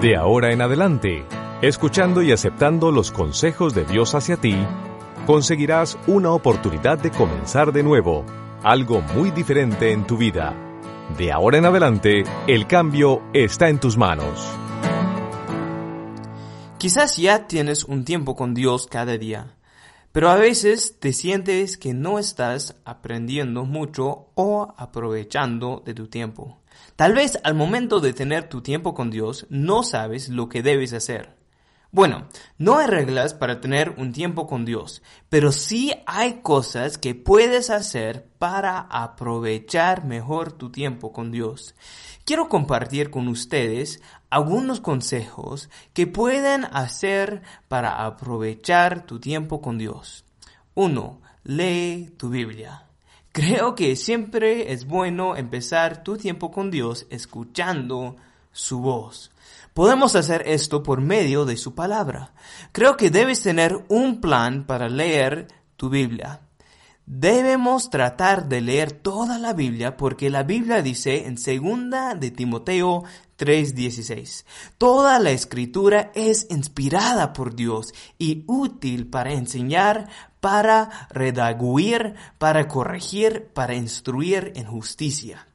De ahora en adelante, escuchando y aceptando los consejos de Dios hacia ti, conseguirás una oportunidad de comenzar de nuevo, algo muy diferente en tu vida. De ahora en adelante, el cambio está en tus manos. Quizás ya tienes un tiempo con Dios cada día, pero a veces te sientes que no estás aprendiendo mucho o aprovechando de tu tiempo. Tal vez al momento de tener tu tiempo con Dios no sabes lo que debes hacer. Bueno, no hay reglas para tener un tiempo con Dios, pero sí hay cosas que puedes hacer para aprovechar mejor tu tiempo con Dios. Quiero compartir con ustedes algunos consejos que pueden hacer para aprovechar tu tiempo con Dios. 1. Lee tu Biblia. Creo que siempre es bueno empezar tu tiempo con Dios escuchando su voz. Podemos hacer esto por medio de su palabra. Creo que debes tener un plan para leer tu Biblia. Debemos tratar de leer toda la Biblia porque la Biblia dice en segunda de Timoteo 3:16, toda la escritura es inspirada por Dios y útil para enseñar, para redaguir, para corregir, para instruir en justicia.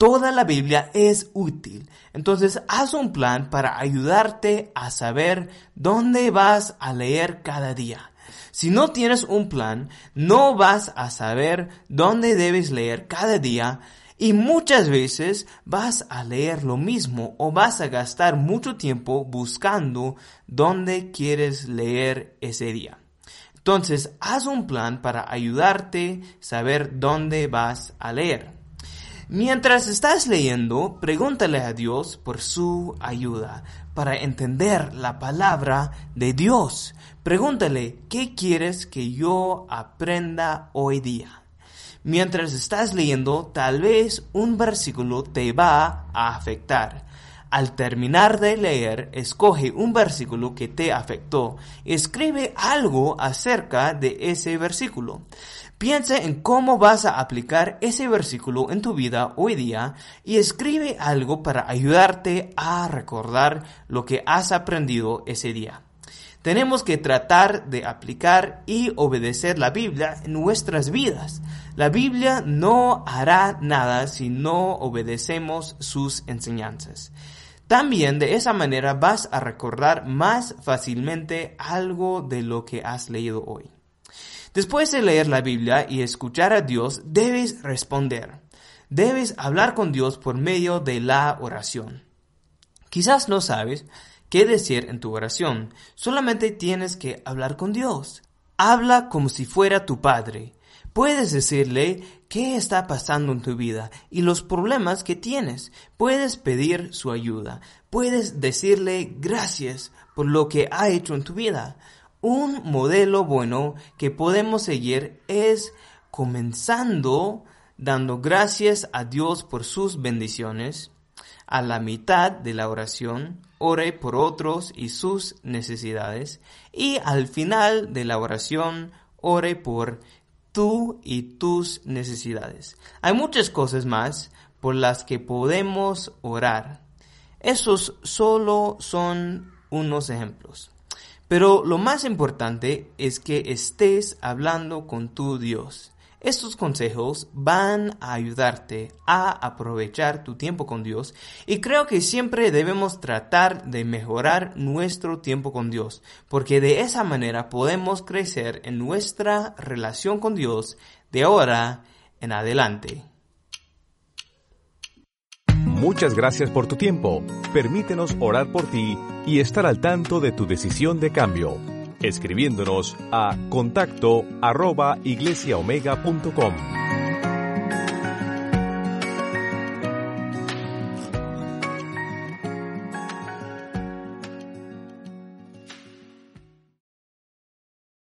Toda la Biblia es útil. Entonces haz un plan para ayudarte a saber dónde vas a leer cada día. Si no tienes un plan, no vas a saber dónde debes leer cada día y muchas veces vas a leer lo mismo o vas a gastar mucho tiempo buscando dónde quieres leer ese día. Entonces, haz un plan para ayudarte a saber dónde vas a leer. Mientras estás leyendo, pregúntale a Dios por su ayuda para entender la palabra de Dios. Pregúntale, ¿qué quieres que yo aprenda hoy día? Mientras estás leyendo, tal vez un versículo te va a afectar. Al terminar de leer, escoge un versículo que te afectó. Escribe algo acerca de ese versículo. Piensa en cómo vas a aplicar ese versículo en tu vida hoy día y escribe algo para ayudarte a recordar lo que has aprendido ese día. Tenemos que tratar de aplicar y obedecer la Biblia en nuestras vidas. La Biblia no hará nada si no obedecemos sus enseñanzas. También de esa manera vas a recordar más fácilmente algo de lo que has leído hoy. Después de leer la Biblia y escuchar a Dios, debes responder. Debes hablar con Dios por medio de la oración. Quizás no sabes qué decir en tu oración, solamente tienes que hablar con Dios. Habla como si fuera tu Padre. Puedes decirle qué está pasando en tu vida y los problemas que tienes. Puedes pedir su ayuda. Puedes decirle gracias por lo que ha hecho en tu vida. Un modelo bueno que podemos seguir es comenzando dando gracias a Dios por sus bendiciones. A la mitad de la oración, ore por otros y sus necesidades. Y al final de la oración, ore por tú y tus necesidades. Hay muchas cosas más por las que podemos orar. Esos solo son unos ejemplos. Pero lo más importante es que estés hablando con tu Dios. Estos consejos van a ayudarte a aprovechar tu tiempo con Dios y creo que siempre debemos tratar de mejorar nuestro tiempo con Dios, porque de esa manera podemos crecer en nuestra relación con Dios de ahora en adelante. Muchas gracias por tu tiempo. Permítenos orar por ti y estar al tanto de tu decisión de cambio, escribiéndonos a contacto.